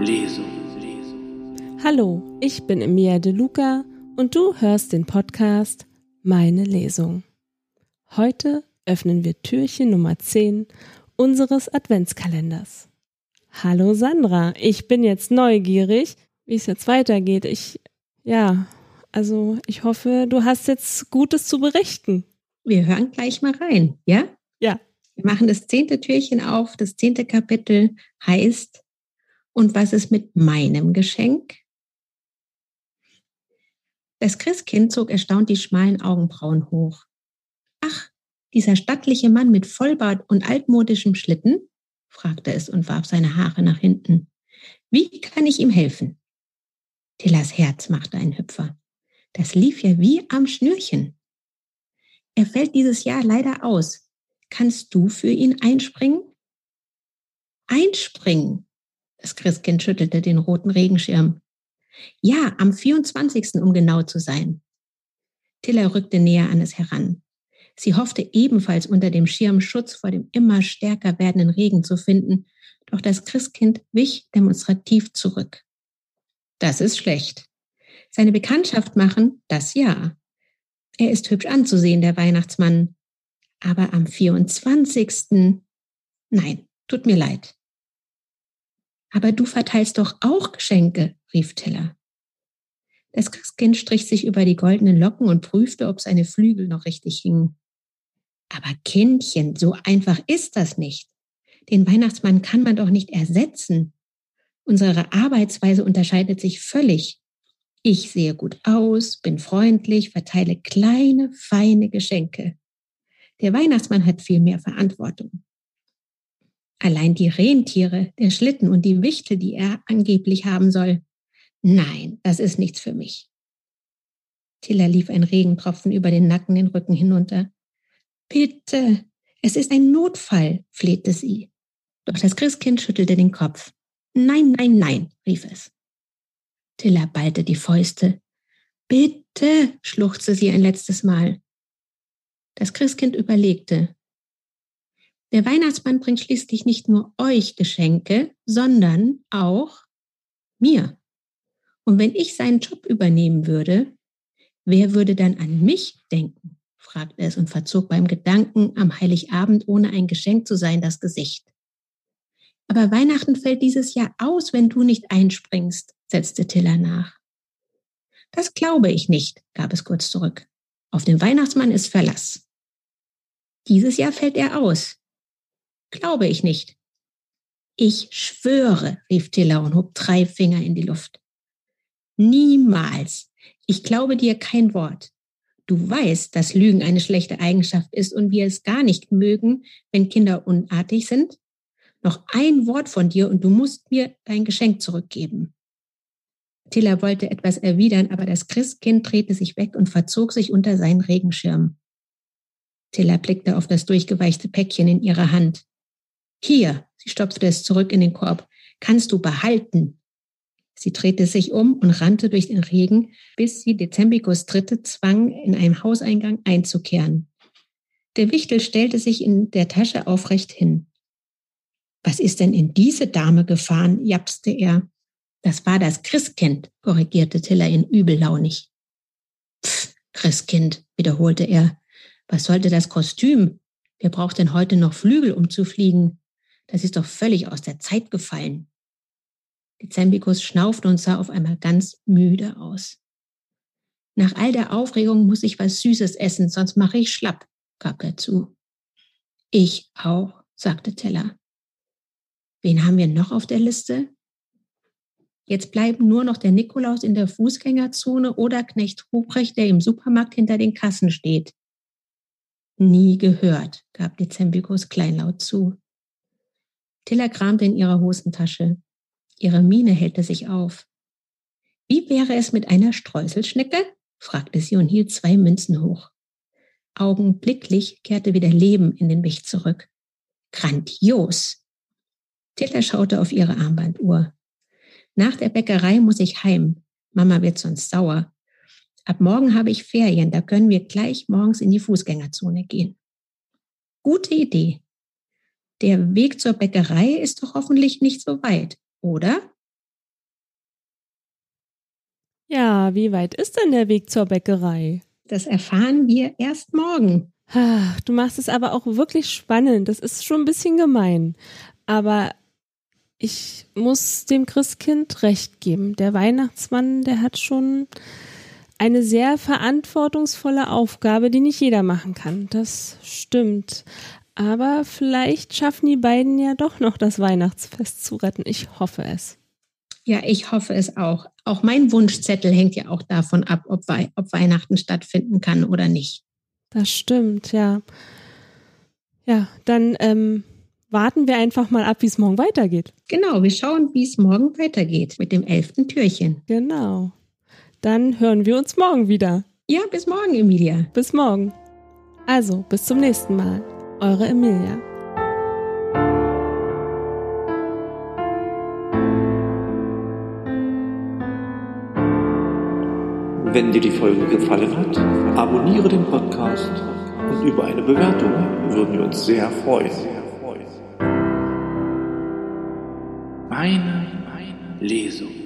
Lesung. Hallo, ich bin Emilia De Luca und du hörst den Podcast Meine Lesung. Heute öffnen wir Türchen Nummer 10 unseres Adventskalenders. Hallo Sandra, ich bin jetzt neugierig, wie es jetzt weitergeht. Ich, ja, also ich hoffe, du hast jetzt Gutes zu berichten. Wir hören gleich mal rein, ja? Wir machen das zehnte Türchen auf. Das zehnte Kapitel heißt, und was ist mit meinem Geschenk? Das Christkind zog erstaunt die schmalen Augenbrauen hoch. Ach, dieser stattliche Mann mit Vollbart und altmodischem Schlitten? fragte es und warf seine Haare nach hinten. Wie kann ich ihm helfen? Tillas Herz machte einen Hüpfer. Das lief ja wie am Schnürchen. Er fällt dieses Jahr leider aus. Kannst du für ihn einspringen? Einspringen. Das Christkind schüttelte den roten Regenschirm. Ja, am 24. um genau zu sein. Tilla rückte näher an es heran. Sie hoffte ebenfalls unter dem Schirm Schutz vor dem immer stärker werdenden Regen zu finden, doch das Christkind wich demonstrativ zurück. Das ist schlecht. Seine Bekanntschaft machen, das ja. Er ist hübsch anzusehen, der Weihnachtsmann. Aber am 24. Nein, tut mir leid. Aber du verteilst doch auch Geschenke, rief Tiller. Das Christkind strich sich über die goldenen Locken und prüfte, ob seine Flügel noch richtig hingen. Aber Kindchen, so einfach ist das nicht. Den Weihnachtsmann kann man doch nicht ersetzen. Unsere Arbeitsweise unterscheidet sich völlig. Ich sehe gut aus, bin freundlich, verteile kleine, feine Geschenke. Der Weihnachtsmann hat viel mehr Verantwortung. Allein die Rentiere, der Schlitten und die Wichtel, die er angeblich haben soll. Nein, das ist nichts für mich. Tilla lief ein Regentropfen über den Nacken den Rücken hinunter. Bitte, es ist ein Notfall, flehte sie. Doch das Christkind schüttelte den Kopf. Nein, nein, nein, rief es. Tilla ballte die Fäuste. Bitte, schluchzte sie ein letztes Mal. Das Christkind überlegte. Der Weihnachtsmann bringt schließlich nicht nur euch Geschenke, sondern auch mir. Und wenn ich seinen Job übernehmen würde, wer würde dann an mich denken? fragte es und verzog beim Gedanken, am Heiligabend ohne ein Geschenk zu sein, das Gesicht. Aber Weihnachten fällt dieses Jahr aus, wenn du nicht einspringst, setzte Tiller nach. Das glaube ich nicht, gab es kurz zurück. Auf den Weihnachtsmann ist Verlass. Dieses Jahr fällt er aus. Glaube ich nicht. Ich schwöre, rief Tiller und hob drei Finger in die Luft. Niemals. Ich glaube dir kein Wort. Du weißt, dass Lügen eine schlechte Eigenschaft ist und wir es gar nicht mögen, wenn Kinder unartig sind. Noch ein Wort von dir und du musst mir dein Geschenk zurückgeben. Tilla wollte etwas erwidern, aber das Christkind drehte sich weg und verzog sich unter seinen Regenschirm. Tilla blickte auf das durchgeweichte Päckchen in ihrer Hand. Hier, sie stopfte es zurück in den Korb, kannst du behalten. Sie drehte sich um und rannte durch den Regen, bis sie Dezembikos Dritte zwang, in einem Hauseingang einzukehren. Der Wichtel stellte sich in der Tasche aufrecht hin. Was ist denn in diese Dame gefahren? japste er. Das war das Christkind, korrigierte Tiller ihn übellaunig. Pff, Christkind, wiederholte er. Was sollte das Kostüm? Wer braucht denn heute noch Flügel, um zu fliegen? Das ist doch völlig aus der Zeit gefallen. Dezembikus schnaufte und sah auf einmal ganz müde aus. Nach all der Aufregung muss ich was Süßes essen, sonst mache ich schlapp, gab er zu. Ich auch, sagte Teller. Wen haben wir noch auf der Liste? Jetzt bleiben nur noch der Nikolaus in der Fußgängerzone oder Knecht Ruprecht, der im Supermarkt hinter den Kassen steht. Nie gehört, gab Dezembikus kleinlaut zu. Tilla kramte in ihrer Hosentasche. Ihre Miene hellte sich auf. Wie wäre es mit einer Streuselschnecke? fragte sie und hielt zwei Münzen hoch. Augenblicklich kehrte wieder Leben in den Wicht zurück. Grandios! Tilla schaute auf ihre Armbanduhr. Nach der Bäckerei muss ich heim. Mama wird sonst sauer. Ab morgen habe ich Ferien, da können wir gleich morgens in die Fußgängerzone gehen. Gute Idee. Der Weg zur Bäckerei ist doch hoffentlich nicht so weit, oder? Ja, wie weit ist denn der Weg zur Bäckerei? Das erfahren wir erst morgen. Du machst es aber auch wirklich spannend. Das ist schon ein bisschen gemein. Aber ich muss dem Christkind recht geben. Der Weihnachtsmann, der hat schon eine sehr verantwortungsvolle Aufgabe, die nicht jeder machen kann. Das stimmt. Aber vielleicht schaffen die beiden ja doch noch das Weihnachtsfest zu retten. Ich hoffe es. Ja, ich hoffe es auch. Auch mein Wunschzettel hängt ja auch davon ab, ob, Wei ob Weihnachten stattfinden kann oder nicht. Das stimmt, ja. Ja, dann ähm, warten wir einfach mal ab, wie es morgen weitergeht. Genau, wir schauen, wie es morgen weitergeht mit dem elften Türchen. Genau. Dann hören wir uns morgen wieder. Ja, bis morgen, Emilia. Bis morgen. Also, bis zum nächsten Mal. Eure Emilia. Wenn dir die Folge gefallen hat, abonniere den Podcast und über eine Bewertung würden wir uns sehr freuen. Meine Lesung.